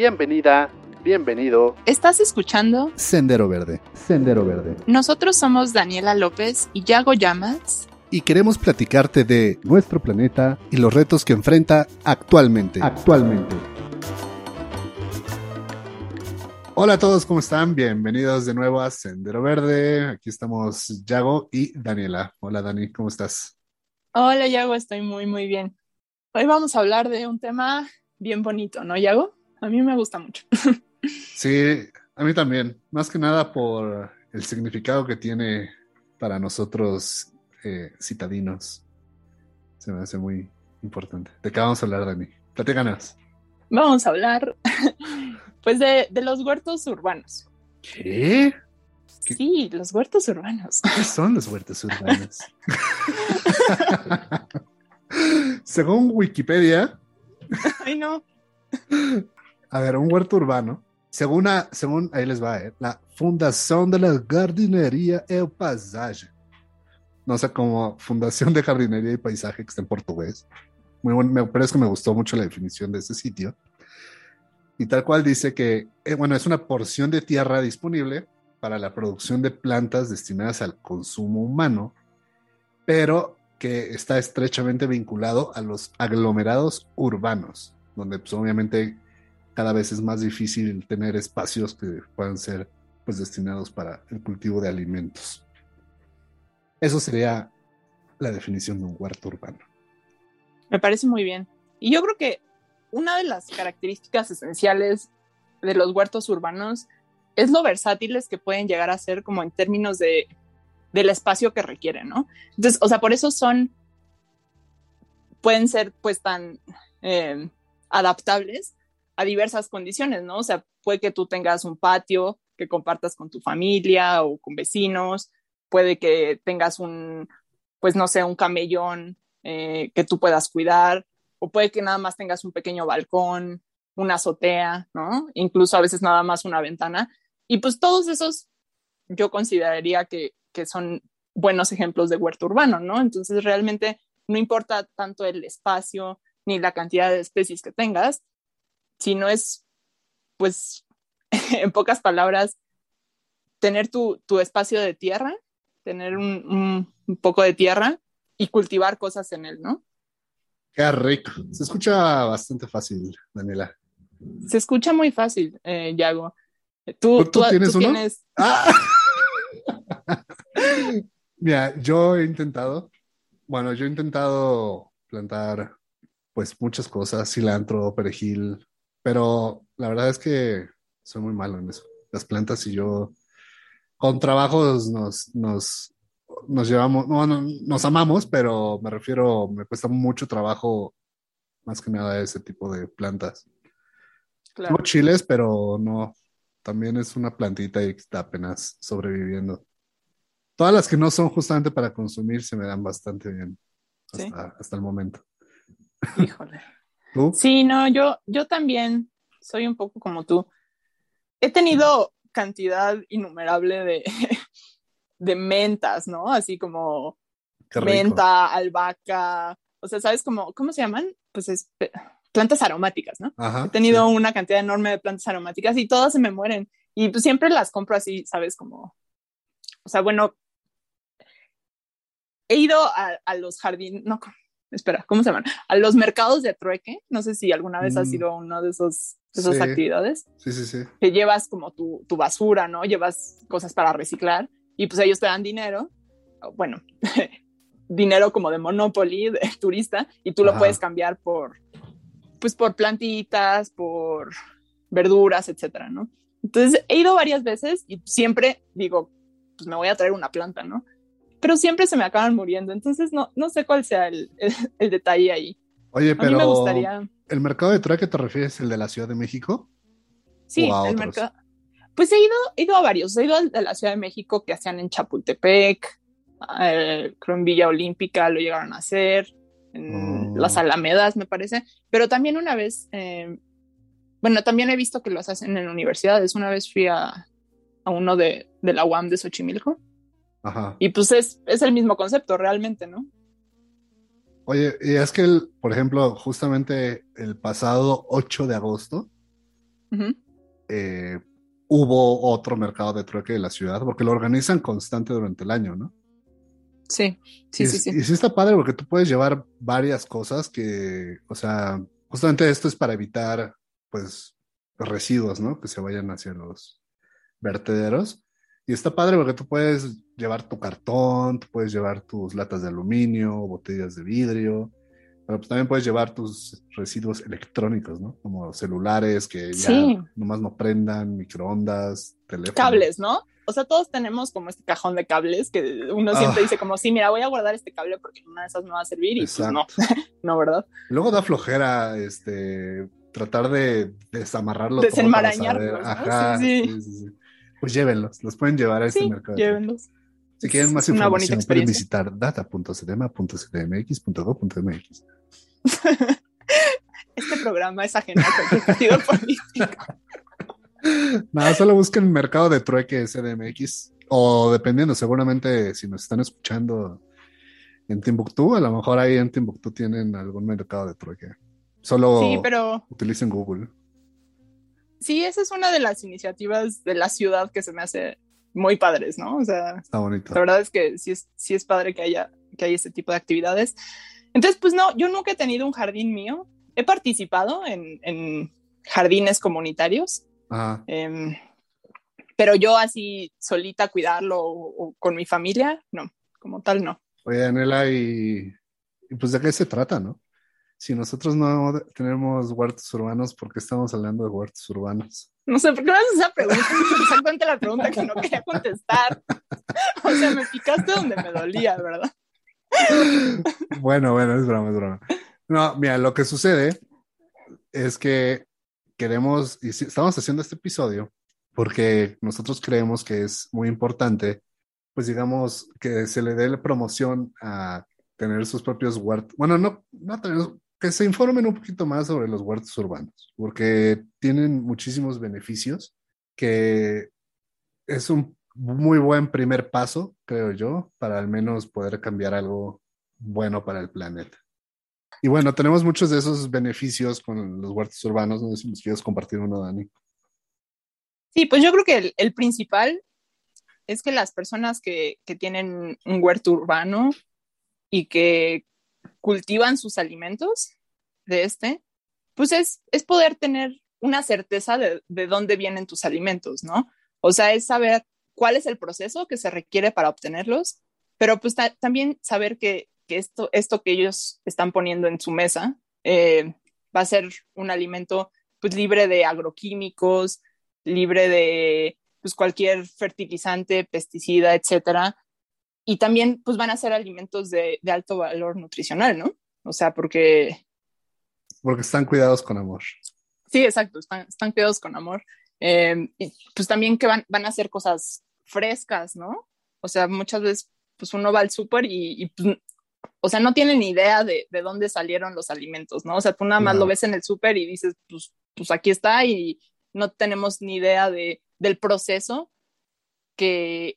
Bienvenida, bienvenido. ¿Estás escuchando? Sendero Verde. Sendero Verde. Nosotros somos Daniela López y Yago Llamas. Y queremos platicarte de nuestro planeta y los retos que enfrenta actualmente. Actualmente. Hola a todos, ¿cómo están? Bienvenidos de nuevo a Sendero Verde. Aquí estamos Yago y Daniela. Hola Dani, ¿cómo estás? Hola Yago, estoy muy, muy bien. Hoy vamos a hablar de un tema bien bonito, ¿no, Yago? A mí me gusta mucho. Sí, a mí también. Más que nada por el significado que tiene para nosotros eh, citadinos. Se me hace muy importante. ¿De qué vamos a hablar, Dani? Platícanos. Vamos a hablar, pues, de, de los huertos urbanos. ¿Qué? Sí, los huertos urbanos. ¿Qué son los huertos urbanos? Según Wikipedia, Ay, no. A ver, un huerto urbano, según, a- según ahí les va, eh, la Fundación de la Jardinería e Paisagem. No sé, como Fundación de Jardinería y Paisaje, que está en portugués. Muy bueno, me, es que me gustó mucho la definición de ese sitio. Y tal cual dice que, eh, bueno, es una porción de tierra disponible para la producción de plantas destinadas al consumo humano, pero que está estrechamente vinculado a los aglomerados urbanos, donde pues, obviamente cada vez es más difícil tener espacios que puedan ser pues, destinados para el cultivo de alimentos. Eso sería la definición de un huerto urbano. Me parece muy bien. Y yo creo que una de las características esenciales de los huertos urbanos es lo versátiles que pueden llegar a ser como en términos de del espacio que requieren, ¿no? Entonces, o sea, por eso son, pueden ser pues tan eh, adaptables a diversas condiciones, ¿no? O sea, puede que tú tengas un patio que compartas con tu familia o con vecinos, puede que tengas un, pues no sé, un camellón eh, que tú puedas cuidar, o puede que nada más tengas un pequeño balcón, una azotea, ¿no? Incluso a veces nada más una ventana. Y pues todos esos yo consideraría que, que son buenos ejemplos de huerto urbano, ¿no? Entonces realmente no importa tanto el espacio ni la cantidad de especies que tengas, sino es, pues, en pocas palabras, tener tu, tu espacio de tierra, tener un, un, un poco de tierra y cultivar cosas en él, ¿no? Qué rico. Se escucha bastante fácil, Daniela. Se escucha muy fácil, eh, Yago. ¿Tú, ¿Tú- tú tienes uno? tienes- ¡Ah! Mira, yo he intentado, bueno, yo he intentado plantar pues muchas cosas, cilantro, perejil, pero la verdad es que soy muy malo en eso. Las plantas y yo con trabajos nos, nos, nos llevamos, no, no, nos amamos, pero me refiero, me cuesta mucho trabajo más que nada ese tipo de plantas. Claro. Tengo chiles, pero no, también es una plantita y está apenas sobreviviendo. Todas las que no son justamente para consumir se me dan bastante bien Sí. hasta, hasta el momento. Híjole. ¿Tú? Sí, no, yo, yo también soy un poco como tú. He tenido cantidad innumerable de, de mentas, ¿no? Así como menta, albahaca, o sea, ¿sabes cómo, cómo se llaman? Pues es plantas aromáticas, ¿no? Ajá, He tenido sí. una cantidad enorme de plantas aromáticas y todas se me mueren. Y pues siempre las compro así, ¿sabes? Como, o sea, bueno, he ido a, a los jardines, no, espera, ¿cómo se llaman? A los mercados de trueque. No sé si alguna vez has Mm. sido a uno de esos de esas Sí. actividades Sí, sí, sí. que llevas como tu, tu basura, ¿no? Llevas cosas para reciclar y pues ellos te dan dinero, bueno, dinero como de Monopoly, de turista, y tú lo puedes cambiar por, pues por plantitas, por verduras, etcétera, ¿no? Entonces he ido varias veces y siempre digo, pues me voy a traer una planta, ¿no? Pero siempre se me acaban muriendo, entonces no, no sé cuál sea el, el, el detalle ahí. Oye, A mí pero me gustaría, ¿el mercado de trueque te refieres el de la Ciudad de México? sí, el otros? mercado. Pues he ido, he ido a varios, he ido al de la Ciudad de México que hacían en Chapultepec, eh, creo en Villa Olímpica lo llegaron a hacer, en Oh. las Alamedas me parece, pero también una vez, eh, bueno, también he visto que los hacen en universidades, una vez fui a, a uno de, de la UAM de Xochimilco Ajá. y pues es, es el mismo concepto realmente, ¿no? Oye, y es que, el, por ejemplo, justamente el pasado 8 de agosto eh, hubo otro mercado de trueque de la ciudad, porque lo organizan constante durante el año, ¿no? Sí, sí, y, sí, sí. y sí está padre porque tú puedes llevar varias cosas que, o sea, justamente esto es para evitar, pues, residuos, ¿no? Que se vayan hacia los vertederos. Y está padre porque tú puedes llevar tu cartón, tú puedes llevar tus latas de aluminio, botellas de vidrio, pero pues también puedes llevar tus residuos electrónicos, ¿no? Como celulares que ya Sí. nomás no prendan, microondas, teléfonos. Cables, ¿no? O sea, todos tenemos como este cajón de cables que uno siempre Ah. dice como, sí, mira, voy a guardar este cable porque una de esas me va a servir y pues no, no, ¿verdad? Y Luego da flojera, este, tratar de desamarrarlo. todo sí, sí. sí, sí. Pues llévenlos, los pueden llevar a este Sí, mercado. llévenlos. Si quieren más información, pueden visitar data.cdma.cdmx.gov.mx. Este programa es ajeno a cualquier partido político. Nada, solo busquen mercado de trueque CDMX o dependiendo, seguramente si nos están escuchando en Timbuktu, a lo mejor ahí en Timbuktu tienen algún mercado de trueque. Solo Sí, pero utilicen Google. Sí, esa es una de las iniciativas de la ciudad que se me hace muy padres, ¿no? O sea, Está bonito. la verdad es que sí es, sí es padre que haya, que haya ese tipo de actividades. Entonces, pues no, yo nunca he tenido un jardín mío. He participado en, en jardines comunitarios, Ajá. em, pero yo así solita cuidarlo o, o con mi familia, no, como tal no. Oye, Anela, y, y pues de qué se trata, ¿no? Si nosotros no tenemos huertos urbanos, ¿por qué estamos hablando de huertos urbanos? No sé, ¿por qué me haces esa pregunta? Exactamente la pregunta que no quería contestar. O sea, me picaste donde me dolía, ¿verdad? Bueno, bueno, es broma, es broma. No, mira, lo que sucede es que queremos, y estamos haciendo este episodio porque nosotros creemos que es muy importante, pues digamos, que se le dé la promoción a tener sus propios huertos. Bueno, no, no tener, que se informen un poquito más sobre los huertos urbanos, porque tienen muchísimos beneficios que es un muy buen primer paso, creo yo, para al menos poder cambiar algo bueno para el planeta. Y bueno, tenemos muchos de esos beneficios con los huertos urbanos. No sé si nos quieres compartir uno, Dani. Sí, pues yo creo que el, el principal es que las personas que, que tienen un huerto urbano y que cultivan sus alimentos de este, pues es, es poder tener una certeza de, de dónde vienen tus alimentos, ¿no? O sea, es saber cuál es el proceso que se requiere para obtenerlos, pero pues ta- también saber que, que esto, esto que ellos están poniendo en su mesa eh, va a ser un alimento pues libre de agroquímicos, libre de pues, cualquier fertilizante, pesticida, etcétera. Y también pues van a ser alimentos de, de alto valor nutricional, ¿no? O sea, porque Porque están cuidados con amor. Sí, exacto, están, están cuidados con amor. Eh, y pues también que van, van a hacer cosas frescas, ¿no? O sea, muchas veces pues uno va al súper y, y, pues, o sea, no tiene ni idea de, de dónde salieron los alimentos, ¿no? O sea, tú nada más lo ves en el súper y dices, pues, pues aquí está y no tenemos ni idea de, del proceso que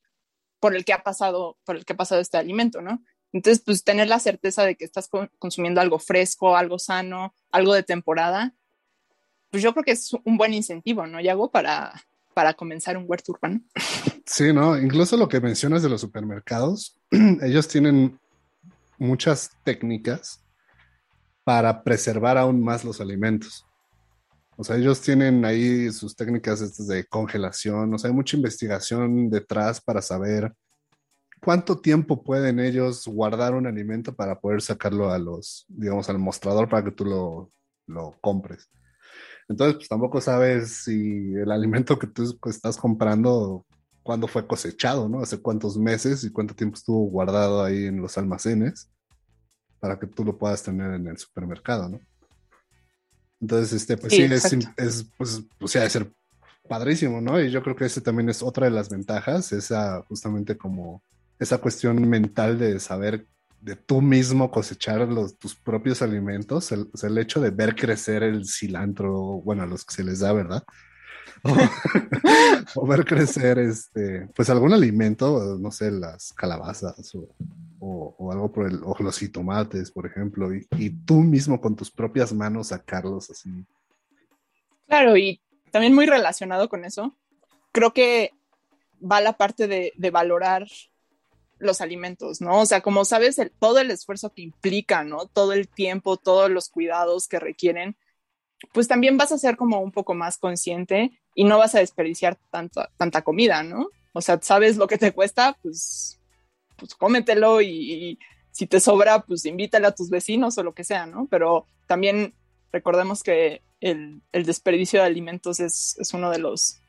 por el que ha pasado, por el que ha pasado este alimento, ¿no? Entonces, pues tener la certeza de que estás co- consumiendo algo fresco, algo sano, algo de temporada, pues yo creo que es un buen incentivo, ¿no, Yago? Para, para comenzar un huerto urbano. Sí, ¿no? Incluso lo que mencionas de los supermercados, ellos tienen muchas técnicas para preservar aún más los alimentos. O sea, ellos tienen ahí sus técnicas estas de congelación, o sea, hay mucha investigación detrás para saber cuánto tiempo pueden ellos guardar un alimento para poder sacarlo a los, digamos, al mostrador para que tú lo, lo compres. Entonces, pues tampoco sabes si el alimento que tú estás comprando, cuándo fue cosechado, ¿no? Hace cuántos meses y cuánto tiempo estuvo guardado ahí en los almacenes para que tú lo puedas tener en el supermercado, ¿no? Entonces, este, pues Sí, sí, es, pues, o sea, ser padrísimo, ¿no? Y yo creo que ese también es otra de las ventajas, esa justamente como esa cuestión mental de saber de tú mismo cosechar los, tus propios alimentos, el, el hecho de ver crecer el cilantro, bueno, a los que se les da, ¿verdad? O, ver crecer, este, pues algún alimento, no sé, las calabazas o, o, algo por el, o los jitomates, por ejemplo, y, y tú mismo con tus propias manos sacarlos así. Claro, y también muy relacionado con eso, creo que va la parte de, de valorar los alimentos, ¿no? O sea, como sabes, el, todo el esfuerzo que implica, ¿no? Todo el tiempo, todos los cuidados que requieren, pues también vas a ser como un poco más consciente y no vas a desperdiciar tanta, tanta comida, ¿no? O sea, sabes lo que te cuesta, pues, pues cómetelo y, y si te sobra, pues invítale a tus vecinos o lo que sea, ¿no? Pero también recordemos que el, el desperdicio de alimentos es, es, uno de los,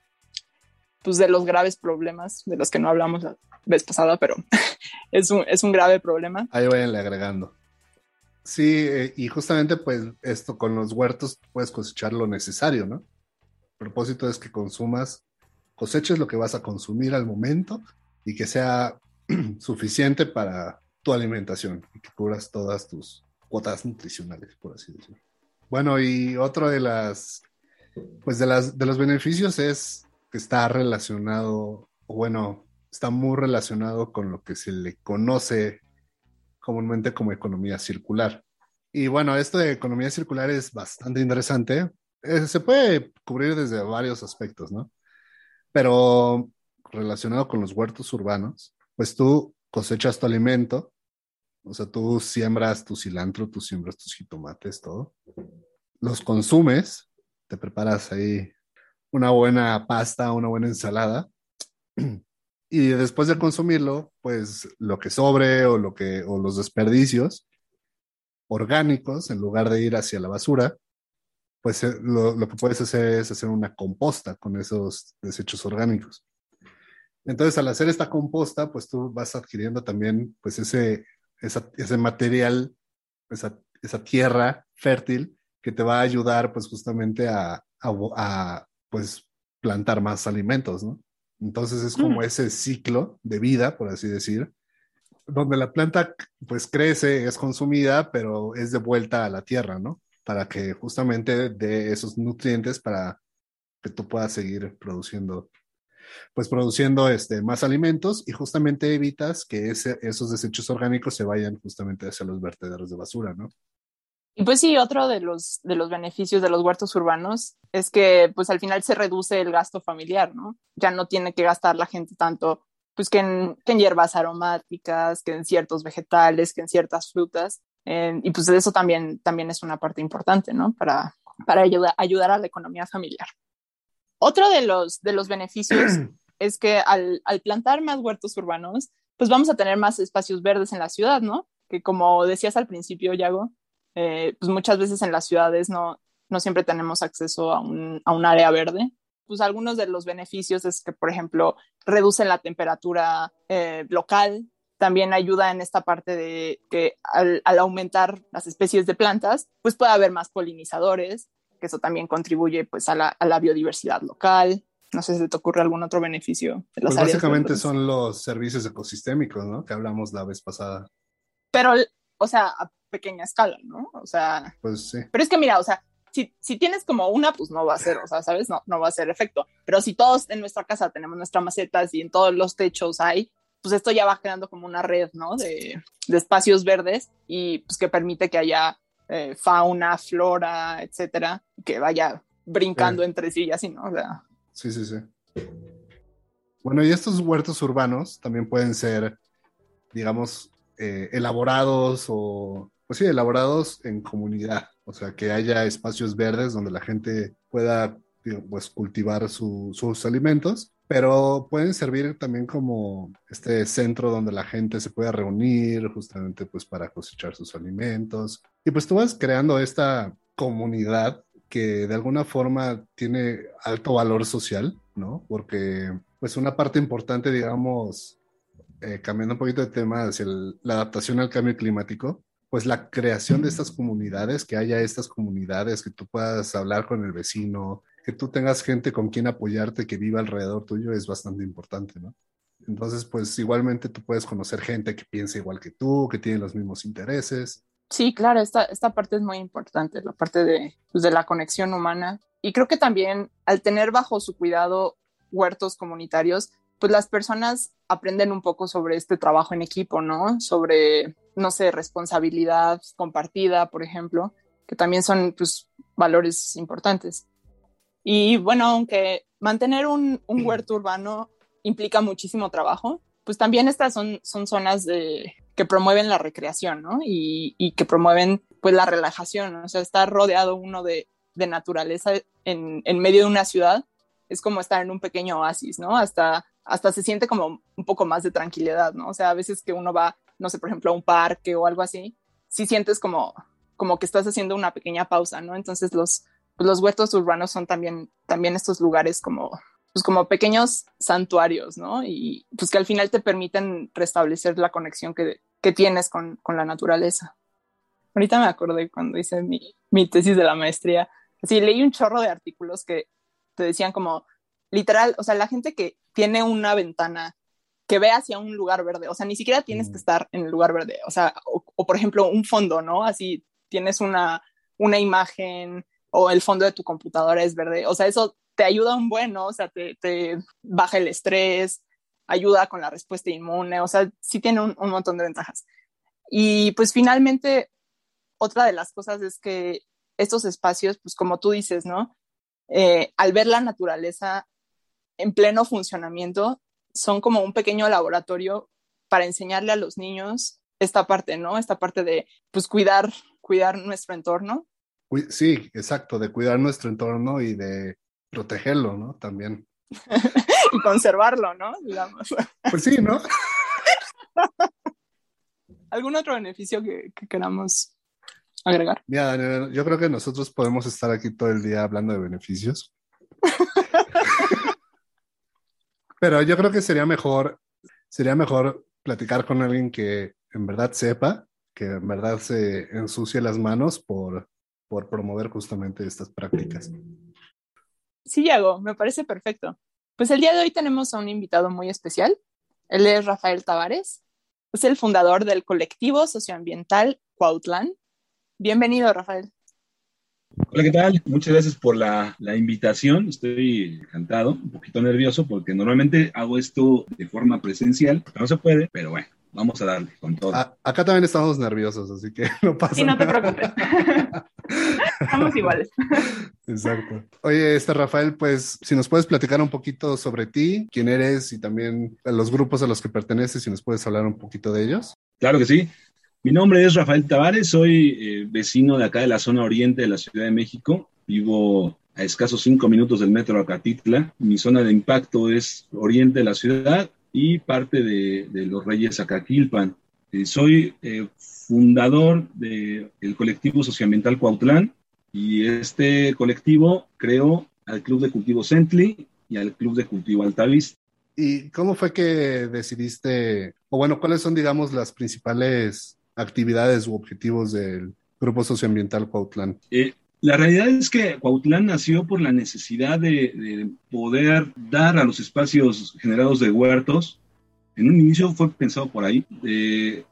pues de los graves problemas de los que no hablamos la vez pasada, pero es un, es un grave problema. Ahí vayanle agregando. Sí, eh, y justamente pues esto con los huertos puedes cosechar lo necesario, ¿no? Propósito es que consumas, coseches lo que vas a consumir al momento y que sea suficiente para tu alimentación y que cubras todas tus cuotas nutricionales, por así decirlo. Bueno, y otro de las, pues de las, de los beneficios es que está relacionado, bueno, está muy relacionado con lo que se le conoce comúnmente como economía circular. Y bueno, esto de economía circular es bastante interesante. Eh, se puede cubrir desde varios aspectos, ¿no? Pero relacionado con los huertos urbanos, pues tú cosechas tu alimento, o sea, tú siembras tu cilantro, tú siembras tus jitomates, todo. Los consumes, te preparas ahí una buena pasta, una buena ensalada. Y después de consumirlo, pues lo que sobre o, lo que, o los desperdicios orgánicos, en lugar de ir hacia la basura, pues eh, lo, lo, que puedes hacer es hacer una composta con esos desechos orgánicos. Entonces, al hacer esta composta, pues tú vas adquiriendo también pues ese, esa, ese material, esa, esa, tierra fértil que te va a ayudar pues justamente a, a, a pues plantar más alimentos, ¿no? Entonces es como mm. ese ciclo de vida, por así decir, donde la planta pues crece, es consumida, pero es de vuelta a la tierra, ¿no? Para que justamente dé esos nutrientes para que tú puedas seguir produciendo, pues produciendo este, más alimentos y justamente evitas que ese, esos desechos orgánicos se vayan justamente hacia los vertederos de basura, ¿no? Y pues sí, otro de los, de los beneficios de los huertos urbanos es que pues al final se reduce el gasto familiar, ¿no? Ya no tiene que gastar la gente tanto pues que en, que en hierbas aromáticas, que en ciertos vegetales, que en ciertas frutas. Eh, y pues eso también, también es una parte importante, ¿no? Para, para ayuda, ayudar a la economía familiar. Otro de los, de los beneficios es que al, al plantar más huertos urbanos, pues vamos a tener más espacios verdes en la ciudad, ¿no? Que como decías al principio, Yago, eh, pues muchas veces en las ciudades no, no siempre tenemos acceso a un, a un área verde. Pues algunos de los beneficios es que, por ejemplo, reducen la temperatura eh, local, también ayuda en esta parte de que al, al, aumentar las especies de plantas, pues puede haber más polinizadores, que eso también contribuye pues a la, a la biodiversidad local. No sé si te ocurre algún otro beneficio. De las pues básicamente son los servicios ecosistémicos, ¿no? Que hablamos la vez pasada. Pero, o sea, a pequeña escala, ¿no? O sea, pues sí. Pero es que mira, o sea, si, si, tienes como una, pues no va a ser, o sea, ¿sabes? No, no va a ser efecto. Pero si todos en nuestra casa tenemos nuestras macetas y en todos los techos hay, pues esto ya va creando como una red, ¿no? De, de espacios verdes y pues que permite que haya eh, fauna, flora, etcétera, que vaya brincando sí. entre sí y así, ¿no? O sea. Sí, sí, sí. Bueno, y estos huertos urbanos también pueden ser, digamos, eh, elaborados o, pues sí, elaborados en comunidad, o sea, que haya espacios verdes donde la gente pueda pues, cultivar su, sus alimentos, pero pueden servir también como este centro donde la gente se pueda reunir justamente pues para cosechar sus alimentos. Y pues tú vas creando esta comunidad que de alguna forma tiene alto valor social, ¿no? Porque pues una parte importante, digamos, eh, cambiando un poquito de tema hacia el, la adaptación al cambio climático, pues la creación de estas comunidades, que haya estas comunidades, que tú puedas hablar con el vecino, que tú tengas gente con quien apoyarte, que viva alrededor tuyo, es bastante importante, ¿no? Entonces, pues igualmente tú puedes conocer gente que piensa igual que tú, que tiene los mismos intereses. Sí, claro, esta, esta parte es muy importante, la parte de, pues, de la conexión humana. Y creo que también al tener bajo su cuidado huertos comunitarios, pues las personas aprenden un poco sobre este trabajo en equipo, ¿no? Sobre, no sé, responsabilidad compartida, por ejemplo, que también son pues, valores importantes. Y bueno, aunque mantener un, un huerto urbano implica muchísimo trabajo, pues también estas son, son zonas que promueven la recreación, ¿no? Y, y, que promueven pues la relajación, o sea, estar rodeado uno de, de naturaleza en, en, medio de una ciudad es como estar en un pequeño oasis, ¿no? Hasta, hasta se siente como un poco más de tranquilidad, ¿no? O sea, a veces que uno va, no sé, por ejemplo, a un parque o algo así, sí sientes como, como que estás haciendo una pequeña pausa, ¿no? Entonces los, los huertos urbanos son también, también estos lugares como, pues como pequeños santuarios, ¿no? Y pues que al final te permiten restablecer la conexión que, que tienes con, con, la naturaleza. Ahorita me acordé cuando hice mi, mi tesis de la maestría, así leí un chorro de artículos que te decían como, literal, o sea, la gente que tiene una ventana que ve hacia un lugar verde, o sea, ni siquiera tienes que estar en el lugar verde, o sea, o, o por ejemplo un fondo, ¿no? Así tienes una, una imagen o el fondo de tu computadora es verde, o sea, eso te ayuda un buen, ¿no? O sea, te, baja el estrés, ayuda con la respuesta inmune, o sea, sí tiene un, un montón de ventajas. Y pues finalmente, otra de las cosas es que estos espacios, pues como tú dices, ¿no? Eh, al ver la naturaleza en pleno funcionamiento, son como un pequeño laboratorio para enseñarle a los niños esta parte, ¿no? Esta parte de, pues, cuidar, cuidar nuestro entorno. Sí, exacto, de cuidar nuestro entorno y de protegerlo, ¿no? También. y conservarlo, ¿no? Digamos. Pues sí, ¿no? ¿Algún otro beneficio que, que queramos agregar? Mira, Daniel, yo creo que nosotros podemos estar aquí todo el día hablando de beneficios. Pero yo creo que sería mejor, sería mejor platicar con alguien que en verdad sepa, que en verdad se ensucie las manos por, por promover justamente estas prácticas. Sí, Yago, me parece perfecto. Pues el día de hoy tenemos a un invitado muy especial. Él es Rafael Tavares. Es el fundador del colectivo socioambiental Cuautlán. Bienvenido, Rafael. Hola, ¿qué tal? Muchas gracias por la, la, invitación. Estoy encantado, un poquito nervioso porque normalmente hago esto de forma presencial. No se puede, pero bueno, vamos a darle con todo. A, acá también estamos nerviosos, así que no pasa sí, no te preocupes. Estamos iguales. Exacto. Oye, este Rafael, pues si nos puedes platicar un poquito sobre ti, quién eres y también los grupos a los que perteneces, si nos puedes hablar un poquito de ellos. Claro que sí. Mi nombre es Rafael Tavares, soy eh, vecino de acá de la zona oriente de la Ciudad de México. Vivo a escasos cinco minutos del metro Acatitla. Mi zona de impacto es oriente de la ciudad y parte de, de los Reyes Acaquilpan. Eh, soy eh, fundador del de colectivo socioambiental Cuautlán y este colectivo creó al Club de Cultivo Centli y al Club de Cultivo Altavista. ¿Y cómo fue que decidiste, o bueno, cuáles son, digamos, las principales actividades u objetivos del Grupo Socioambiental Cuautlán? Eh, la realidad es que Cuautlán nació por la necesidad de, de, poder dar a los espacios generados de huertos. En un inicio fue pensado por ahí, de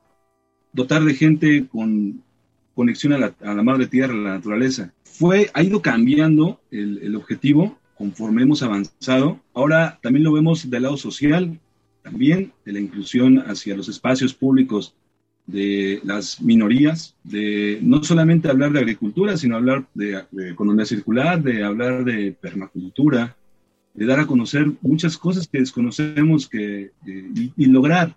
dotar de gente con conexión a la, a la madre tierra, a la naturaleza. Fue, ha ido cambiando el, el objetivo conforme hemos avanzado. Ahora también lo vemos del lado social, también de la inclusión hacia los espacios públicos de las minorías, de no solamente hablar de agricultura, sino hablar de, economía circular, de hablar de permacultura, de dar a conocer muchas cosas que desconocemos que, y, lograr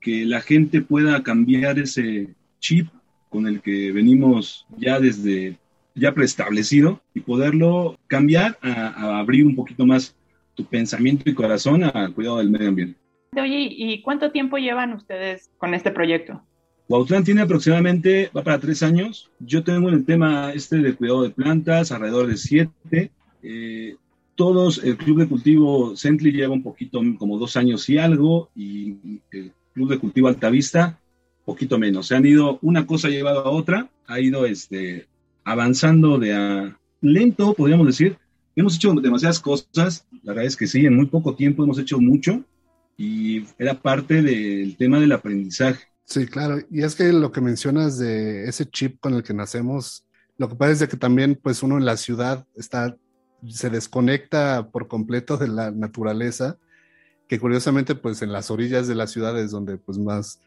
que la gente pueda cambiar ese chip con el que venimos ya desde ya preestablecido y poderlo cambiar a abrir un poquito más tu pensamiento y corazón al cuidado del medio ambiente. Oye, ¿y cuánto tiempo llevan ustedes con este proyecto? Cuautlán tiene aproximadamente, va para tres años. Yo tengo el tema este de cuidado de plantas, alrededor de siete. Eh, todos, el Club de Cultivo Centli lleva un poquito, como dos años y algo, y el Club de Cultivo Altavista, poquito menos. Se han ido, una cosa ha llevado a otra, ha ido este, avanzando de a lento, podríamos decir. Hemos hecho demasiadas cosas, la verdad es que sí, en muy poco tiempo hemos hecho mucho, y era parte del tema del aprendizaje. Sí, claro. Y es que lo que mencionas de ese chip con el que nacemos, lo que pasa es que también, pues uno en la ciudad está, se desconecta por completo de la naturaleza, que curiosamente, pues en las orillas de la ciudad es donde, pues más,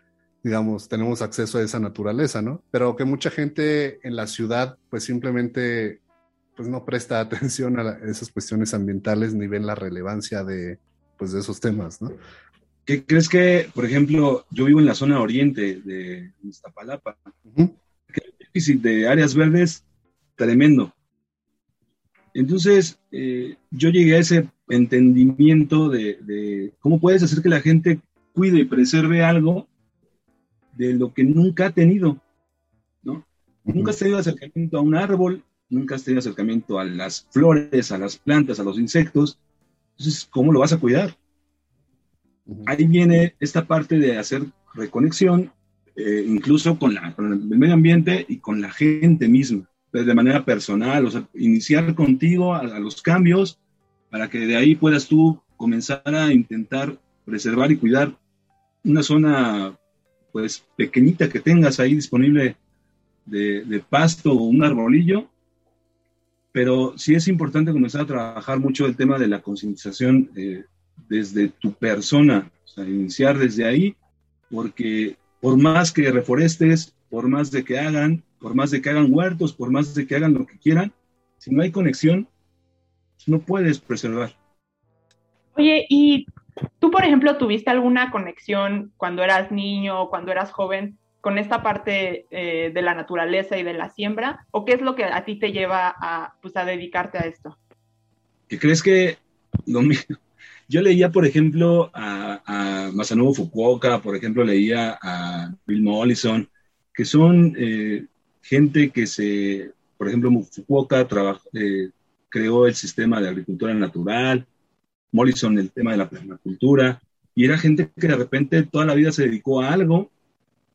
digamos, tenemos acceso a esa naturaleza, ¿no? Pero que mucha gente en la ciudad, pues simplemente, pues no presta atención a esas cuestiones ambientales ni ven la relevancia de, pues, de esos temas, ¿no? ¿Qué crees que, por ejemplo, yo vivo en la zona oriente de Iztapalapa? Uh El déficit de áreas verdes, tremendo. Entonces, eh, yo llegué a ese entendimiento de, cómo puedes hacer que la gente cuide y preserve algo de lo que nunca ha tenido, ¿no? Nunca has tenido acercamiento a un árbol, nunca has tenido acercamiento a las flores, a las plantas, a los insectos. Entonces, ¿cómo lo vas a cuidar? Ahí viene esta parte de hacer reconexión, eh, incluso con, el medio ambiente y con la gente misma, pues, de manera personal, o sea, iniciar contigo a, los cambios para que de ahí puedas tú comenzar a intentar preservar y cuidar una zona pues pequeñita que tengas ahí disponible de, de pasto o un arbolillo, pero sí es importante comenzar a trabajar mucho el tema de la concientización eh, desde tu persona, o sea, iniciar desde ahí, porque por más que reforestes, por más de que hagan, por más de que hagan huertos, por más de que hagan lo que quieran, si no hay conexión, no puedes preservar. Oye, y tú, por ejemplo, tuviste alguna conexión cuando eras niño o cuando eras joven con esta parte eh, de la naturaleza y de la siembra? ¿O qué es lo que a ti te lleva a, pues, a dedicarte a esto? ¿Qué crees que lo mismo? Yo leía, por ejemplo, a, a Masanobu Fukuoka, por ejemplo, leía a Bill Mollison, que son eh, gente que se, por ejemplo, Fukuoka eh, creó el sistema de agricultura natural, Mollison el tema de la permacultura, y era gente que de repente toda la vida se dedicó a algo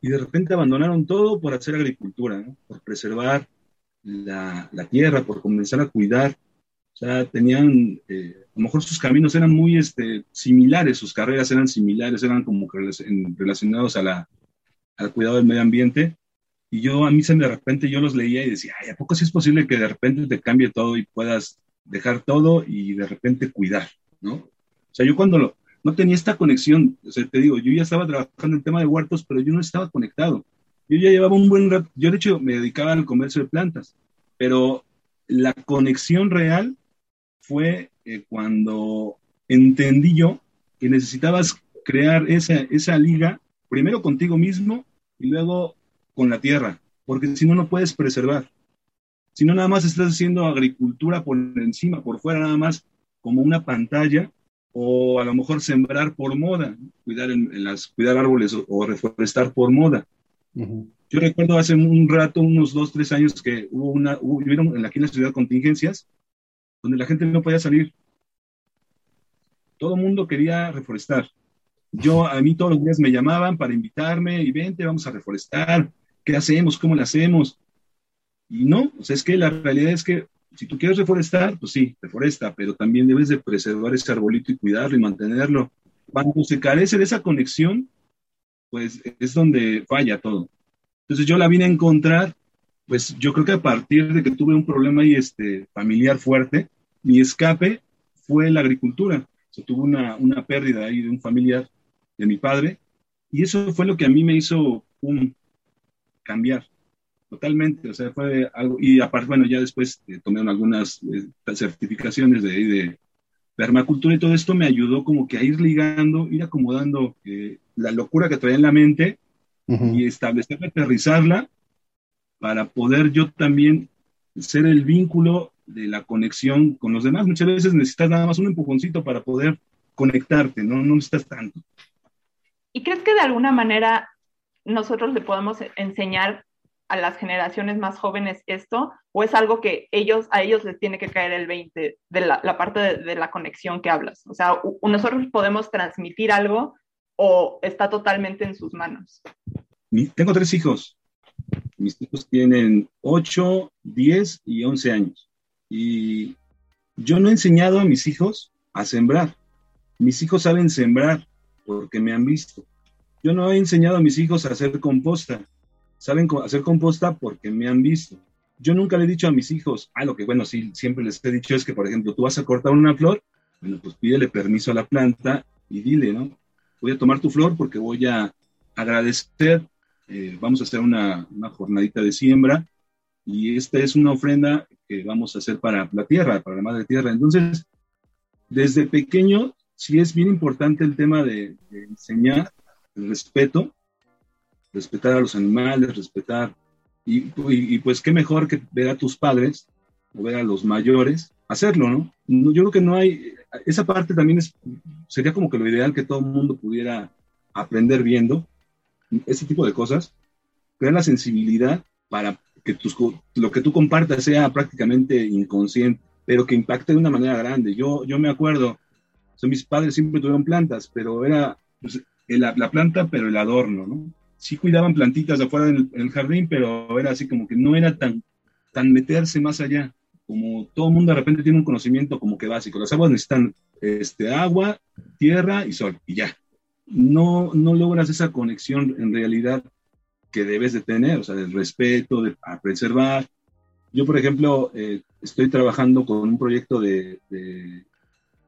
y de repente abandonaron todo por hacer agricultura, por preservar la, tierra, por comenzar a cuidar. O sea, tenían eh, a lo mejor sus caminos eran muy este, similares, sus carreras eran similares, eran como relacionados a la, al cuidado del medio ambiente. Y yo a mí se de repente yo los leía y decía, ay, ¿a poco sí es posible que de repente te cambie todo y puedas dejar todo y de repente cuidar, ¿no? O sea, yo cuando lo, no tenía esta conexión, o sea, te digo, yo ya estaba trabajando en tema de huertos, pero yo no estaba conectado. Yo ya llevaba un buen rato, yo de hecho me dedicaba al comercio de plantas, pero la conexión real fue eh, cuando entendí yo que necesitabas crear esa, esa liga, primero contigo mismo y luego con la tierra, porque si no, no puedes preservar. Si no, nada más estás haciendo agricultura por encima, por fuera, nada más como una pantalla, o a lo mejor sembrar por moda, cuidar, en, las, cuidar árboles o, reforestar por moda. Yo recuerdo hace un rato, unos dos, tres años, que hubo una, hubo, aquí en la ciudad contingencias donde la gente no podía salir. Todo el mundo quería reforestar. Yo, a mí todos los días me llamaban para invitarme y vente, vamos a reforestar. ¿Qué hacemos? ¿Cómo lo hacemos? Y no, sea, es que la realidad es que si tú quieres reforestar, pues sí, reforesta, pero también debes de preservar ese arbolito y cuidarlo y mantenerlo. Cuando se carece de esa conexión, pues es donde falla todo. Entonces yo la vine a encontrar pues yo creo que a partir de que tuve un problema ahí este, familiar fuerte, mi escape fue la agricultura. O tuve una, una, pérdida ahí de un familiar de mi padre y eso fue lo que a mí me hizo un cambiar totalmente. O sea, fue algo, y aparte, bueno, ya después eh, tomé algunas eh, certificaciones de, de permacultura y todo esto me ayudó como que a ir ligando, ir acomodando eh, la locura que traía en la mente y establecer, aterrizarla para poder yo también ser el vínculo de la conexión con los demás. Muchas veces necesitas nada más un empujoncito para poder conectarte, no, no necesitas tanto. ¿Y crees que de alguna manera nosotros le podemos enseñar a las generaciones más jóvenes esto? ¿O es algo que ellos, a ellos les tiene que caer el 20 de la, la parte de, de, la conexión que hablas? O sea, ¿nosotros podemos transmitir algo o está totalmente en sus manos? Tengo tres hijos. Mis hijos tienen 8, 10 y 11 años. Y yo no he enseñado a mis hijos a sembrar. Mis hijos saben sembrar porque me han visto. Yo no he enseñado a mis hijos a hacer composta. Saben hacer composta porque me han visto. Yo nunca le he dicho a mis hijos, ah, lo que bueno, sí, siempre les he dicho es que, por ejemplo, tú vas a cortar una flor, bueno, pues pídele permiso a la planta y dile, ¿no? Voy a tomar tu flor porque voy a agradecer eh, vamos a hacer una, una, jornadita de siembra y esta es una ofrenda que vamos a hacer para la tierra, para la madre tierra. Entonces, desde pequeño, sí es bien importante el tema de, enseñar el respeto, respetar a los animales, respetar, y, y, pues qué mejor que ver a tus padres o ver a los mayores hacerlo, ¿no? Yo creo que no hay, esa parte también es, sería como que lo ideal que todo el mundo pudiera aprender viendo ese tipo de cosas, crear la sensibilidad para que tus, lo que tú compartas sea prácticamente inconsciente, pero que impacte de una manera grande. Yo, yo me acuerdo, mis padres siempre tuvieron plantas, pero era pues, la, la, planta, pero el adorno, ¿no? Sí cuidaban plantitas afuera en el, jardín, pero era así como que no era tan, tan meterse más allá. Como todo el mundo de repente tiene un conocimiento como que básico. Las aguas necesitan este, agua, tierra y sol, y ya. No, no logras esa conexión en realidad que debes de tener, o sea, del respeto, de preservar. Yo, por ejemplo, eh, estoy trabajando con un proyecto de,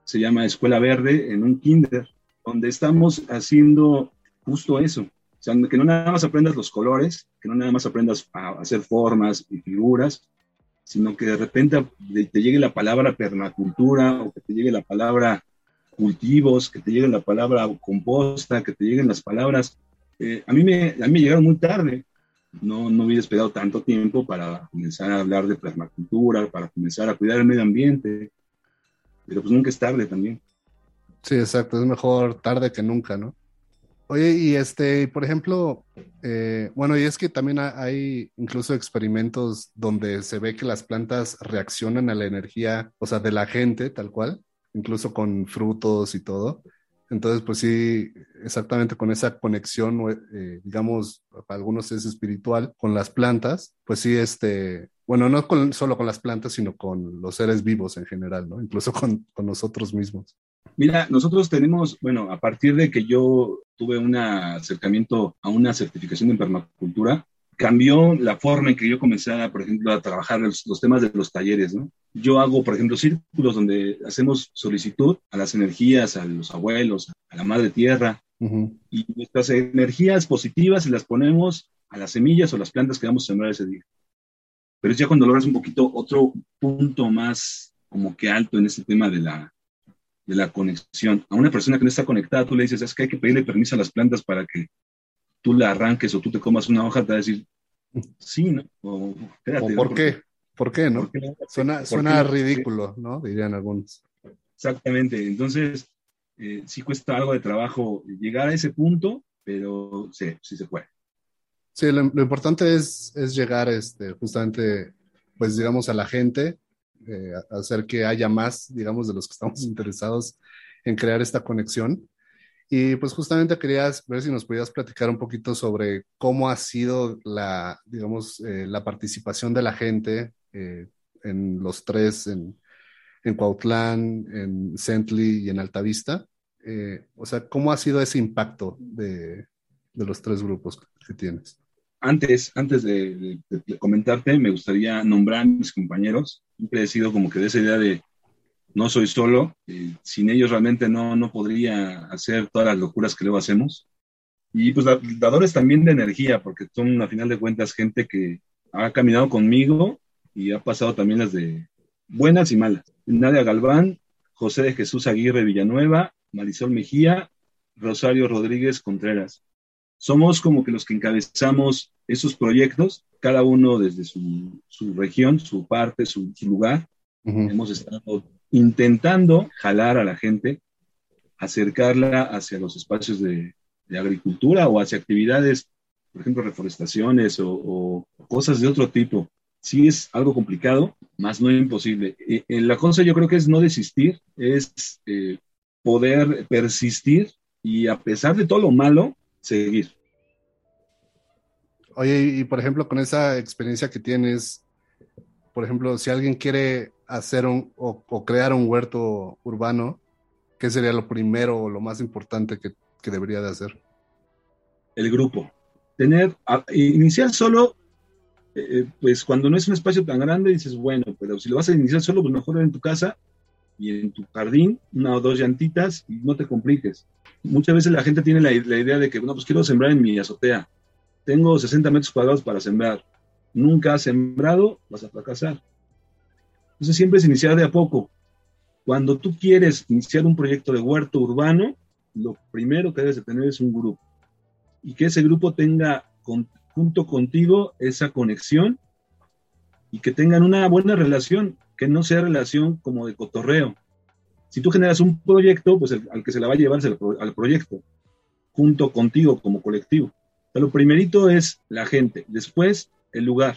se llama Escuela Verde, en un kinder, donde estamos haciendo justo eso. O sea, que no nada más aprendas los colores, que no nada más aprendas a hacer formas y figuras, sino que de repente te llegue la palabra permacultura o que te llegue la palabra cultivos, que te llegue la palabra composta, que te lleguen las palabras eh, a, mí me, a mí me llegaron muy tarde. No, no hubiera esperado tanto tiempo para comenzar a hablar de permacultura, para comenzar a cuidar el medio ambiente. Pero pues nunca es tarde también. Sí, exacto. Es mejor tarde que nunca, ¿no? Oye, y este, por ejemplo, eh, bueno, y es que también hay incluso experimentos donde se ve que las plantas reaccionan a la energía, o sea, de la gente, tal cual, incluso con frutos y todo. Entonces, pues sí, exactamente con esa conexión, eh, digamos, para algunos es espiritual, con las plantas, pues sí, este, bueno, no solo con las plantas, sino con los seres vivos en general, ¿no? Incluso con, con nosotros mismos. Mira, nosotros tenemos, bueno, a partir de que yo tuve un acercamiento a una certificación en permacultura, cambió la forma en que yo comencé, por ejemplo, a trabajar los, temas de los talleres, ¿no? Yo hago, por ejemplo, círculos donde hacemos solicitud a las energías, a los abuelos, a la madre tierra, y nuestras energías positivas se las ponemos a las semillas o las plantas que vamos a sembrar ese día. Pero es ya cuando logras un poquito otro punto más como que alto en ese tema de la, de la conexión. A una persona que no está conectada, tú le dices, es que hay que pedirle permiso a las plantas para que tú la arranques o tú te comas una hoja, te va a decir, sí, ¿no? O, por qué, ¿por qué, no? suena, suena ridículo, ¿no? Dirían algunos. Exactamente, entonces eh, sí cuesta algo de trabajo llegar a ese punto, pero sí, sí se puede. Sí, lo, importante es, es, llegar este, justamente, pues digamos, a la gente, eh, hacer que haya más, digamos, de los que estamos interesados en crear esta conexión y pues justamente querías ver si nos podías platicar un poquito sobre cómo ha sido la, digamos, eh, la participación de la gente eh, en los tres, en, en Cuautlán, en Cently y en Altavista. Eh, o sea, ¿cómo ha sido ese impacto de, de los tres grupos que tienes? Antes, antes de, de, comentarte, me gustaría nombrar a mis compañeros. Siempre he sido como que de esa idea de no soy solo, eh, sin ellos realmente no, no podría hacer todas las locuras que luego hacemos. Y pues dadores también de energía, porque son a final de cuentas gente que ha caminado conmigo y ha pasado también las de buenas y malas. Nadia Galván, José de Jesús Aguirre Villanueva, Marisol Mejía, Rosario Rodríguez Contreras. Somos como que los que encabezamos esos proyectos, cada uno desde su, su región, su parte, su, lugar. Hemos estado intentando jalar a la gente, acercarla hacia los espacios de, agricultura o hacia actividades, por ejemplo, reforestaciones o, cosas de otro tipo. Sí es algo complicado, más no imposible. En eh, la cosa yo creo que es no desistir, es eh, poder persistir y a pesar de todo lo malo, seguir. Oye, y por ejemplo, con esa experiencia que tienes, por ejemplo, si alguien quiere hacer un o, crear un huerto urbano, ¿qué sería lo primero o lo más importante que, que debería de hacer? El grupo. Tener, iniciar solo, eh, eh, pues cuando no es un espacio tan grande, dices, bueno, pero si lo vas a iniciar solo, pues mejor en tu casa y en tu jardín, una o dos llantitas y no te compliques. Muchas veces la gente tiene la, la idea de que, bueno, pues quiero sembrar en mi azotea. Tengo 60 metros cuadrados para sembrar. Nunca has sembrado, vas a fracasar. Entonces siempre es iniciar de a poco. Cuando tú quieres iniciar un proyecto de huerto urbano, lo primero que debes de tener es un grupo. Y que ese grupo tenga junto contigo esa conexión y que tengan una buena relación, que no sea relación como de cotorreo. Si tú generas un proyecto, pues al que se la va a llevar es al proyecto, junto contigo como colectivo. lo primerito es la gente, después el lugar,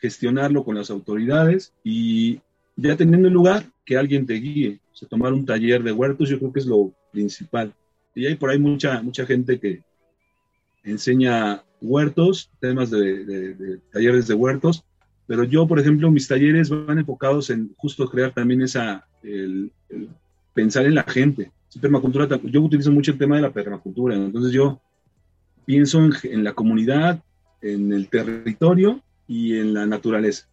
gestionarlo con las autoridades y ya teniendo el lugar, que alguien te guíe. O sea, tomar un taller de huertos, yo creo que es lo principal. Y hay por ahí mucha, mucha gente que enseña huertos, temas de, talleres de huertos, pero yo, por ejemplo, mis talleres van enfocados en justo crear también esa, pensar en la gente. Permacultura, yo utilizo mucho el tema de la permacultura, entonces yo pienso en la comunidad, en el territorio y en la naturaleza.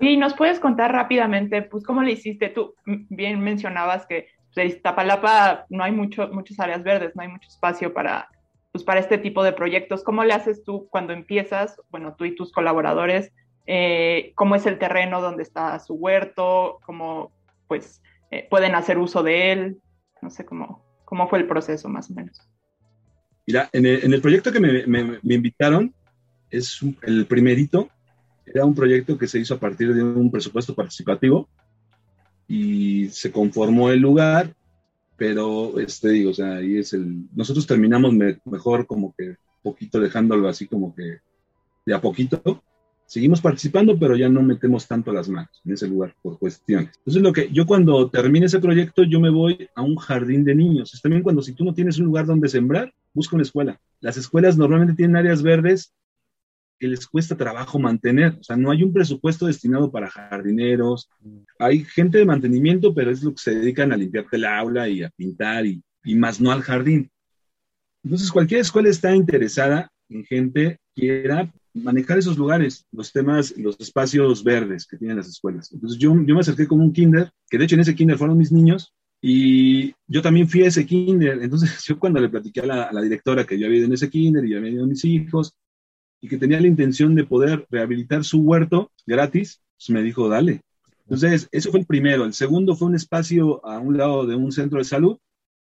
Y nos puedes contar rápidamente, pues, cómo le hiciste tú. Bien mencionabas que pues, en Iztapalapa no hay mucho, muchas áreas verdes, no hay mucho espacio para, pues, para este tipo de proyectos. ¿Cómo le haces tú cuando empiezas, bueno, tú y tus colaboradores, eh, cómo es el terreno donde está su huerto, cómo, pues, eh, pueden hacer uso de él? No sé cómo, cómo fue el proceso, más o menos. Mira, en el, proyecto que me, me invitaron, es el primerito, era un proyecto que se hizo a partir de un presupuesto participativo y se conformó el lugar, pero este digo, o sea, ahí es el, nosotros terminamos mejor como que poquito dejándolo así como que de a poquito. Seguimos participando, pero ya no metemos tanto las manos en ese lugar por cuestiones. Entonces, lo que yo cuando termine ese proyecto, yo me voy a un jardín de niños. Es también cuando si tú no tienes un lugar donde sembrar, busca una escuela. Las escuelas normalmente tienen áreas verdes que les cuesta trabajo mantener. O sea, no hay un presupuesto destinado para jardineros. Hay gente de mantenimiento, pero es lo que se dedican a limpiarte el aula y a pintar y, más no al jardín. Entonces, cualquier escuela está interesada en gente que quiera manejar esos lugares, los temas, los espacios verdes que tienen las escuelas. Entonces, yo, yo me acerqué con un kinder, que de hecho en ese kinder fueron mis niños, y yo también fui a ese kinder. Entonces, yo cuando le platiqué a la, a directora que yo había ido en ese kinder y había ido mis hijos, y que tenía la intención de poder rehabilitar su huerto gratis, pues me dijo, dale. Entonces, eso fue el primero. El segundo fue un espacio a un lado de un centro de salud,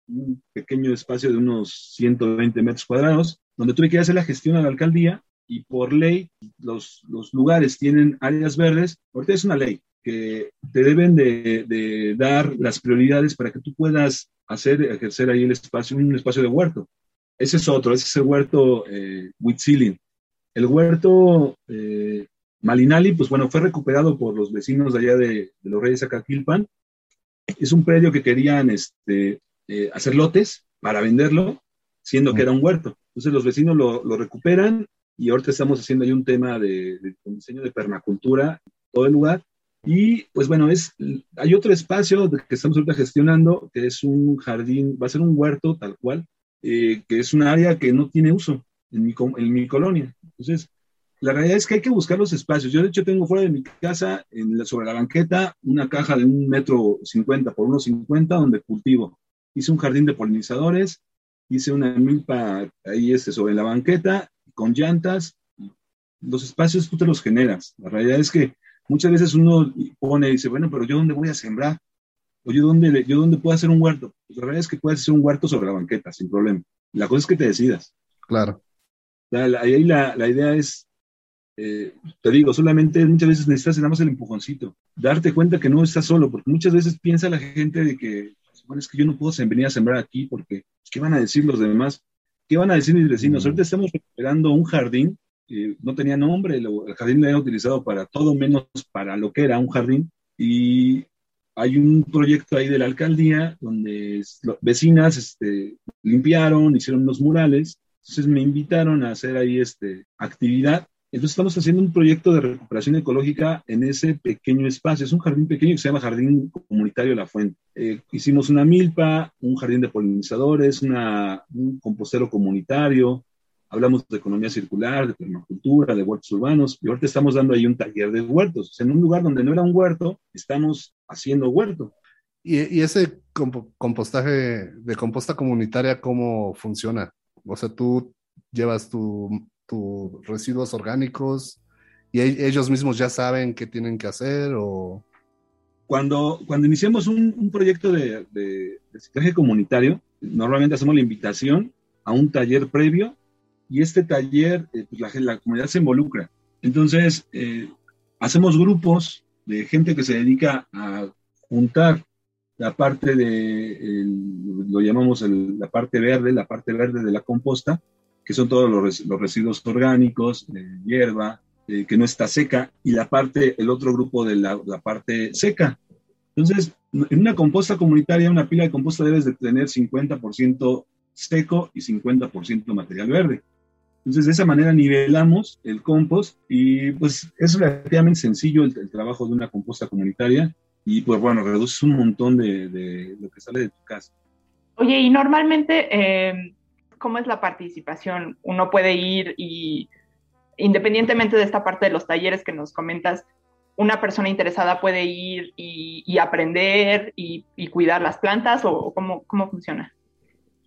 un pequeño espacio de unos 120 metros cuadrados, donde tuve que hacer la gestión a la alcaldía y por ley los, los lugares tienen áreas verdes. Ahorita es una ley que te deben de, de, dar las prioridades para que tú puedas hacer, ejercer ahí el espacio, un espacio de huerto. Ese es otro, ese es el huerto eh, ceiling. El huerto eh, Malinali, pues bueno, fue recuperado por los vecinos de allá de, los Reyes Acaquilpan. Es un predio que querían este, eh, hacer lotes para venderlo, siendo que era un huerto. Entonces los vecinos lo, recuperan y ahorita estamos haciendo ahí un tema de, diseño de permacultura en todo el lugar. Y pues bueno, es, hay otro espacio que estamos ahorita gestionando, que es un jardín, va a ser un huerto tal cual, eh, que es un área que no tiene uso en mi, en mi colonia. Entonces, la realidad es que hay que buscar los espacios. Yo, de hecho, tengo fuera de mi casa, en sobre la banqueta, una caja de un metro cincuenta por uno cincuenta donde cultivo. Hice un jardín de polinizadores, hice una milpa ahí este, sobre la banqueta, con llantas. Los espacios tú te los generas. La realidad es que muchas veces uno pone y dice, bueno, pero ¿yo dónde voy a sembrar? ¿O yo dónde, yo dónde puedo hacer un huerto? Pues la realidad es que puedes hacer un huerto sobre la banqueta, sin problema. La cosa es que te decidas. Claro. Ahí la, la idea es, eh, te digo, solamente muchas veces necesitas nada más el empujoncito, darte cuenta que no estás solo, porque muchas veces piensa la gente de que, bueno, es que yo no puedo venir a sembrar aquí porque, pues, ¿qué van a decir los demás? ¿Qué van a decir mis vecinos? Mm. Ahorita estamos recuperando un jardín, no tenía nombre, el jardín lo había utilizado para todo menos para lo que era un jardín, y hay un proyecto ahí de la alcaldía donde vecinas este, limpiaron, hicieron unos murales, entonces me invitaron a hacer ahí este, actividad. Entonces estamos haciendo un proyecto de recuperación ecológica en ese pequeño espacio. Es un jardín pequeño que se llama Jardín Comunitario La Fuente. Eh, hicimos una milpa, un jardín de polinizadores, una, un compostero comunitario. Hablamos de economía circular, de permacultura, de huertos urbanos. Y ahorita estamos dando ahí un taller de huertos. En un lugar donde no era un huerto, estamos haciendo huerto. ¿Y, y ese compostaje de composta comunitaria, cómo funciona? O sea, tú llevas tus residuos orgánicos ¿Y ellos mismos ya saben qué tienen que hacer o...? Cuando, cuando iniciamos un, un proyecto de, de reciclaje comunitario, normalmente hacemos la invitación a un taller previo y este taller, eh, pues la, la, comunidad se involucra. Entonces, eh, hacemos grupos de gente que se dedica a juntar la parte de, el, lo llamamos el, la parte verde, la parte verde de la composta, que son todos los, los residuos orgánicos, de hierba, eh, que no está seca, y la parte, el otro grupo de la, la, parte seca. Entonces, en una composta comunitaria, una pila de composta debes de tener 50% seco y 50% material verde. Entonces, de esa manera nivelamos el compost y pues es relativamente sencillo el, el trabajo de una composta comunitaria y pues bueno, reduces un montón de, de lo que sale de tu casa. Oye, y normalmente, eh, ¿cómo es la participación? Uno puede ir y independientemente de esta parte de los talleres que nos comentas, una persona interesada puede ir y, y aprender y, y, cuidar las plantas o cómo, cómo funciona?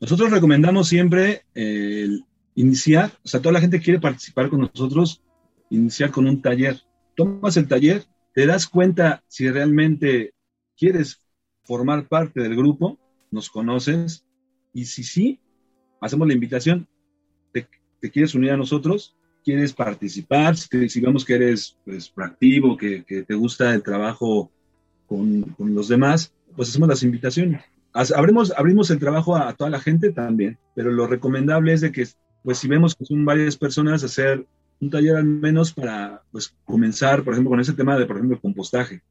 Nosotros recomendamos siempre eh, iniciar, o sea, toda la gente quiere participar con nosotros, iniciar con un taller. Tomas el taller, te das cuenta si realmente quieres formar parte del grupo, nos conoces, y si sí, hacemos la invitación, te, quieres unir a nosotros, quieres participar, si, vemos que eres pues, proactivo, que, que, te gusta el trabajo con, con, los demás, pues hacemos las invitaciones. Abrimos, abrimos el trabajo a, a, toda la gente también, pero lo recomendable es de que, pues si vemos que son varias personas, hacer un taller al menos para pues, comenzar, por ejemplo, con ese tema de, por ejemplo, el compostaje.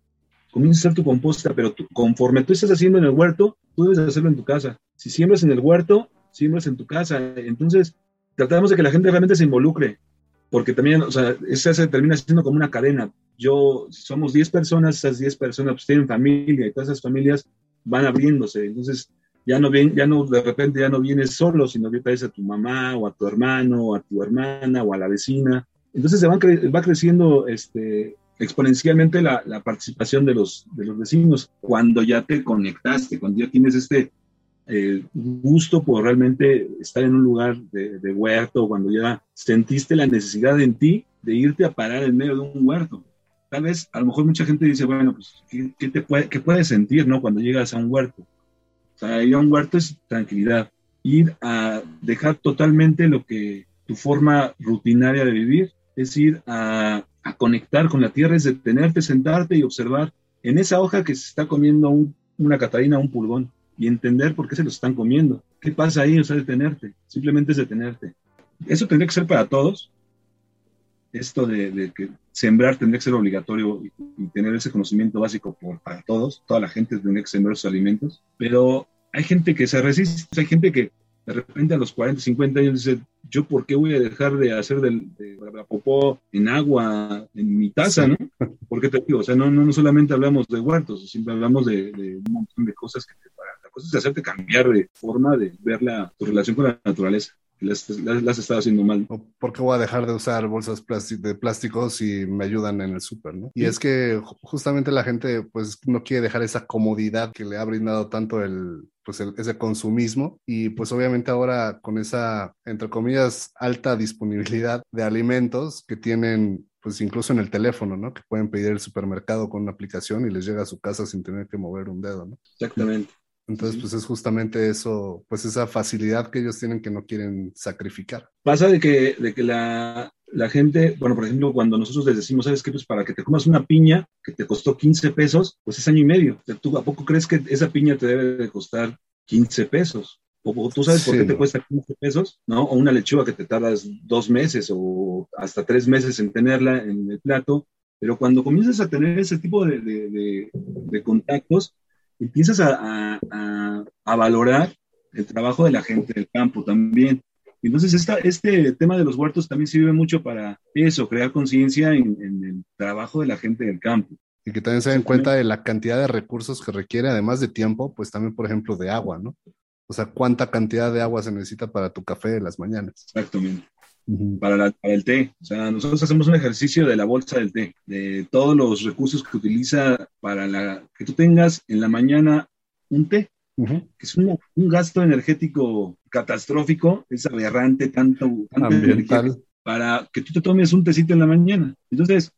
Comienza a hacer tu composta, pero tú, conforme tú estás haciendo en el huerto, tú debes hacerlo en tu casa. Si siembras en el huerto, siembras en tu casa. Entonces, tratamos de que la gente realmente se involucre, porque también, o sea, esa se termina siendo como una cadena. Yo, somos 10 personas, esas 10 personas pues, tienen familia y todas esas familias van abriéndose. Entonces, ya no, ven, ya no, de repente ya no vienes solo, sino que traes a tu mamá o a tu hermano o a tu hermana o a la vecina. Entonces se van va creciendo este, exponencialmente la, la, participación de los, de los vecinos cuando ya te conectaste, cuando ya tienes este eh, gusto por realmente estar en un lugar de, de, huerto, cuando ya sentiste la necesidad en ti de irte a parar en medio de un huerto. Tal vez, a lo mejor mucha gente dice, bueno, pues, ¿qué, te qué puedes sentir, no? Cuando llegas a un huerto. O sea, ir a un huerto es tranquilidad. Ir a dejar totalmente lo que tu forma rutinaria de vivir es ir a, a conectar con la tierra, es detenerte, sentarte y observar en esa hoja que se está comiendo un, una catarina, un pulgón, y entender por qué se lo están comiendo. ¿Qué pasa ahí? O sea, detenerte. Simplemente es detenerte. Eso tendría que ser para todos. Esto de que sembrar tendría que ser obligatorio y, y tener ese conocimiento básico por, para todos. Toda la gente tendría que sembrar sus alimentos. Pero hay gente que se resiste, hay gente que de repente a los 40, 50 años dice, ¿yo por qué voy a dejar de hacer del, de la popó en agua en mi taza, no? ¿Por qué te digo? O sea, no, no, no solamente hablamos de huertos, siempre hablamos de, de, un montón de cosas que te paran. La cosa es hacerte cambiar de forma de ver la, tu relación con la naturaleza. Las, las, las estado haciendo mal. ¿Por qué voy a dejar de usar bolsas de plástico si me ayudan en el súper, no? Y es que justamente la gente pues no quiere dejar esa comodidad que le ha brindado tanto el, pues el, ese consumismo y pues obviamente ahora con esa, entre comillas, alta disponibilidad de alimentos que tienen pues incluso en el teléfono, ¿no? Que pueden pedir el supermercado con una aplicación y les llega a su casa sin tener que mover un dedo, ¿no? Exactamente. Entonces, pues es justamente eso, pues esa facilidad que ellos tienen que no quieren sacrificar. Pasa de que, de que la, la gente, bueno, por ejemplo, cuando nosotros les decimos, ¿sabes qué? Pues para que te comas una piña que te costó 15 pesos, pues es año y medio. ¿Tú a poco crees que esa piña te debe de costar 15 pesos? ¿O tú sabes por sí, qué te no. cuesta 15 pesos? ¿No? O una lechuga que te tardas dos meses o hasta tres meses en tenerla en el plato. Pero cuando comienzas a tener ese tipo de, de, de, de contactos, empiezas a, a, a, valorar el trabajo de la gente del campo también. Entonces, esta, este tema de los huertos también sirve mucho para eso, crear conciencia en, en, el trabajo de la gente del campo. Y que también se den cuenta de la cantidad de recursos que requiere, además de tiempo, pues también, por ejemplo, de agua, ¿no? O sea, cuánta cantidad de agua se necesita para tu café de las mañanas. Exactamente. Uh -huh. para, la, para, el té. O sea, nosotros hacemos un ejercicio de la bolsa del té, de todos los recursos que utiliza para la, que tú tengas en la mañana un té, uh -huh. que es un, un, gasto energético catastrófico, es aberrante, tanto, tanto ambiental. para que tú te tomes un tecito en la mañana. Entonces,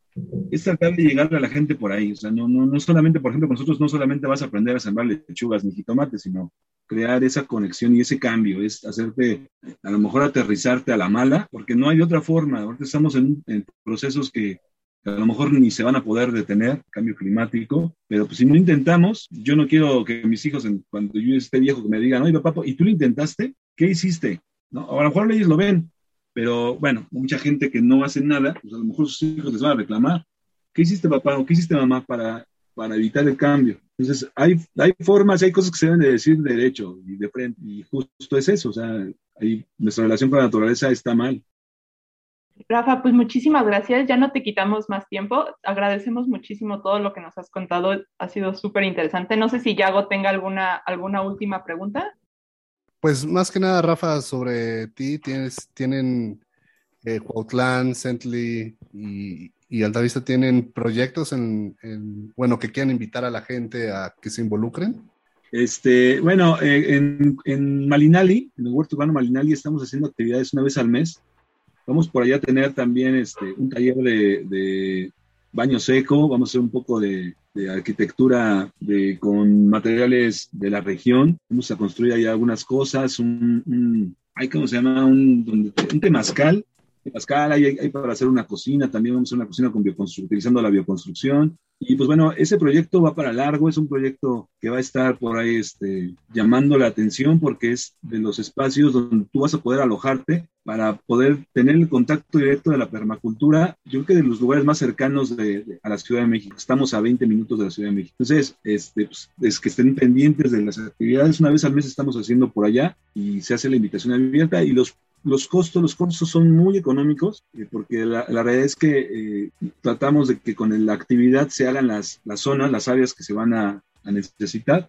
es tratar de llegarle a la gente por ahí. O sea, no, no, no solamente, por ejemplo, con nosotros no solamente vas a aprender a sembrar lechugas ni jitomates, sino crear esa conexión y ese cambio, es hacerte, a lo mejor aterrizarte a la mala, porque no hay otra forma. Ahorita estamos en, procesos que a lo mejor ni se van a poder detener, cambio climático, pero pues si no intentamos, yo no quiero que mis hijos, cuando yo esté viejo, me digan, oye, papá, ¿y tú lo intentaste? ¿Qué hiciste? ¿No? A lo mejor ellos lo ven, pero bueno, mucha gente que no hace nada, pues a lo mejor sus hijos les van a reclamar. ¿Qué hiciste papá o qué hiciste mamá para, para evitar el cambio? Entonces, hay, hay formas, hay cosas que se deben de decir de derecho y de frente, y justo es eso, o sea, nuestra relación con la naturaleza está mal. Rafa, pues muchísimas gracias. Ya no te quitamos más tiempo. Agradecemos muchísimo todo lo que nos has contado. Ha sido súper interesante. No sé si Yago tenga alguna, alguna última pregunta. Pues más que nada, Rafa, sobre ti, tienes, tienen eh, Cuautlán, Cently y, y Altavista tienen proyectos en, bueno, que quieran invitar a la gente a que se involucren. Este, bueno, eh, en, Malinali, en el huerto urbano Malinali, estamos haciendo actividades una vez al mes. Vamos por allá a tener también este, un taller de baño seco, vamos a hacer un poco de, de arquitectura de, con materiales de la región. Vamos a construir ahí algunas cosas, un, un ¿cómo se llama? Un, un temazcal. Temazcal, hay, hay, para hacer una cocina, también vamos a hacer una cocina con utilizando la bioconstrucción. Y pues bueno, ese proyecto va para largo, es un proyecto que va a estar por ahí este, llamando la atención porque es de los espacios donde tú vas a poder alojarte para poder tener el contacto directo de la permacultura, yo creo que de los lugares más cercanos de, a la Ciudad de México. Estamos a 20 minutos de la Ciudad de México. Entonces, este, pues, es que estén pendientes de las actividades. Una vez al mes estamos haciendo por allá y se hace la invitación abierta y los los costos, los costos son muy económicos, eh, porque la, realidad es que eh, tratamos de que con la actividad se hagan las, las zonas, las áreas que se van a, necesitar.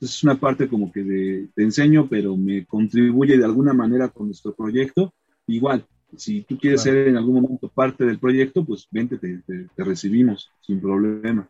es una parte como que de, te enseño, pero me contribuye de alguna manera con nuestro proyecto. Igual, si tú quieres ser en algún momento parte del proyecto, pues vente, te, te, recibimos sin problema.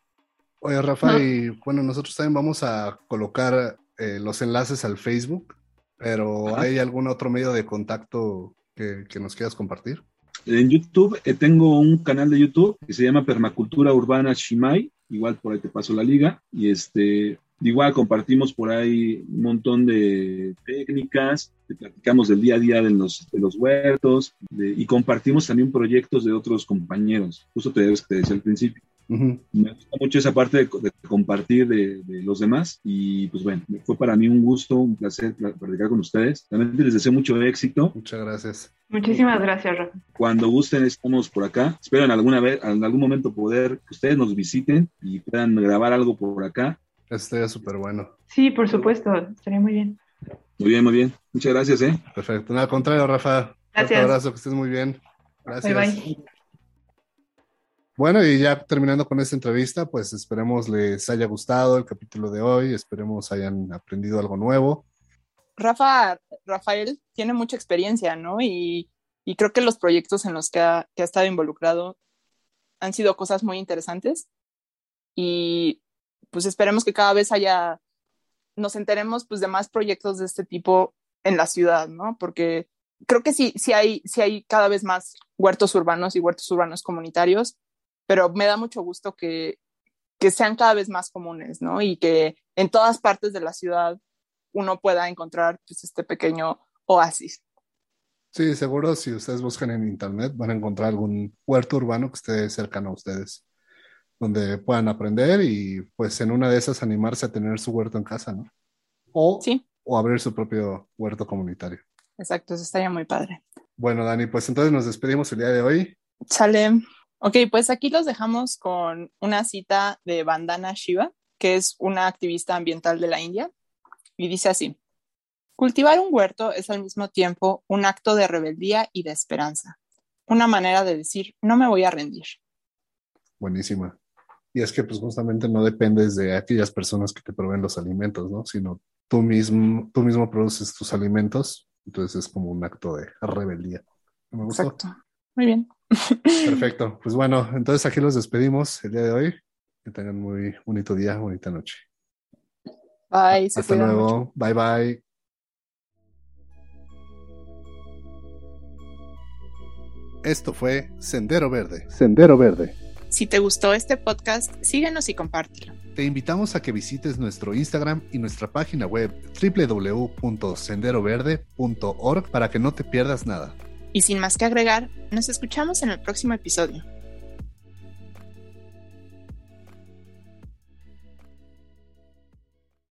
Oye, Rafa, y bueno, nosotros también vamos a colocar eh, los enlaces al Facebook pero ¿hay algún otro medio de contacto que, nos quieras compartir? En YouTube eh, tengo un canal de YouTube que se llama Permacultura Urbana Shimai, igual por ahí te paso la liga, y este, igual compartimos por ahí un montón de técnicas, platicamos del día a día de los, de los huertos, y compartimos también proyectos de otros compañeros, justo te, te decía al principio. Me gusta mucho esa parte de, compartir de, los demás y pues bueno, fue para mí un gusto, un placer platicar con ustedes. Realmente les deseo mucho éxito. Muchas gracias. Muchísimas gracias, Rafa. Cuando gusten, estamos por acá. Espero en alguna vez, en algún momento poder que ustedes nos visiten y puedan grabar algo por acá. Estaría súper bueno. Sí, por supuesto, estaría muy bien. Muy bien, muy bien. Muchas gracias, ¿eh? Perfecto. Nada, al contrario, Rafa. Gracias. Un abrazo, que estés muy bien. Gracias. Bye, bye. Bueno, y ya terminando con esta entrevista, pues esperemos les haya gustado el capítulo de hoy, esperemos hayan aprendido algo nuevo. Rafa, Rafael tiene mucha experiencia, ¿no? Y, creo que los proyectos en los que ha, estado involucrado han sido cosas muy interesantes y pues esperemos que cada vez haya, nos enteremos pues de más proyectos de este tipo en la ciudad, ¿no? Porque creo que sí, sí hay, sí hay cada vez más huertos urbanos y huertos urbanos comunitarios pero me da mucho gusto que, que sean cada vez más comunes, ¿no? Y que en todas partes de la ciudad uno pueda encontrar pues, este pequeño oasis. Sí, seguro si ustedes buscan en internet van a encontrar algún huerto urbano que esté cercano a ustedes, donde puedan aprender y pues en una de esas animarse a tener su huerto en casa, ¿no? O, sí. o abrir su propio huerto comunitario. Exacto, eso estaría muy padre. Bueno, Dani, pues entonces nos despedimos el día de hoy. Sale. Ok, pues aquí los dejamos con una cita de Vandana Shiva, que es una activista ambiental de la India, y dice así, cultivar un huerto es al mismo tiempo un acto de rebeldía y de esperanza, una manera de decir, no me voy a rendir. Buenísima. Y es que pues justamente no dependes de aquellas personas que te proveen los alimentos, ¿no? Sino tú mismo, tú mismo produces tus alimentos, entonces es como un acto de rebeldía. ¿Me Exacto. Muy bien. Perfecto. Pues bueno, entonces aquí los despedimos el día de hoy. Que tengan muy bonito día, bonita noche. Bye. Hasta luego. Bye bye. Esto fue Sendero Verde. Sendero Verde. Si te gustó este podcast, síguenos y compártelo. Te invitamos a que visites nuestro Instagram y nuestra página web www.senderoverde.org para que no te pierdas nada. Y sin más que agregar, nos escuchamos en el próximo episodio.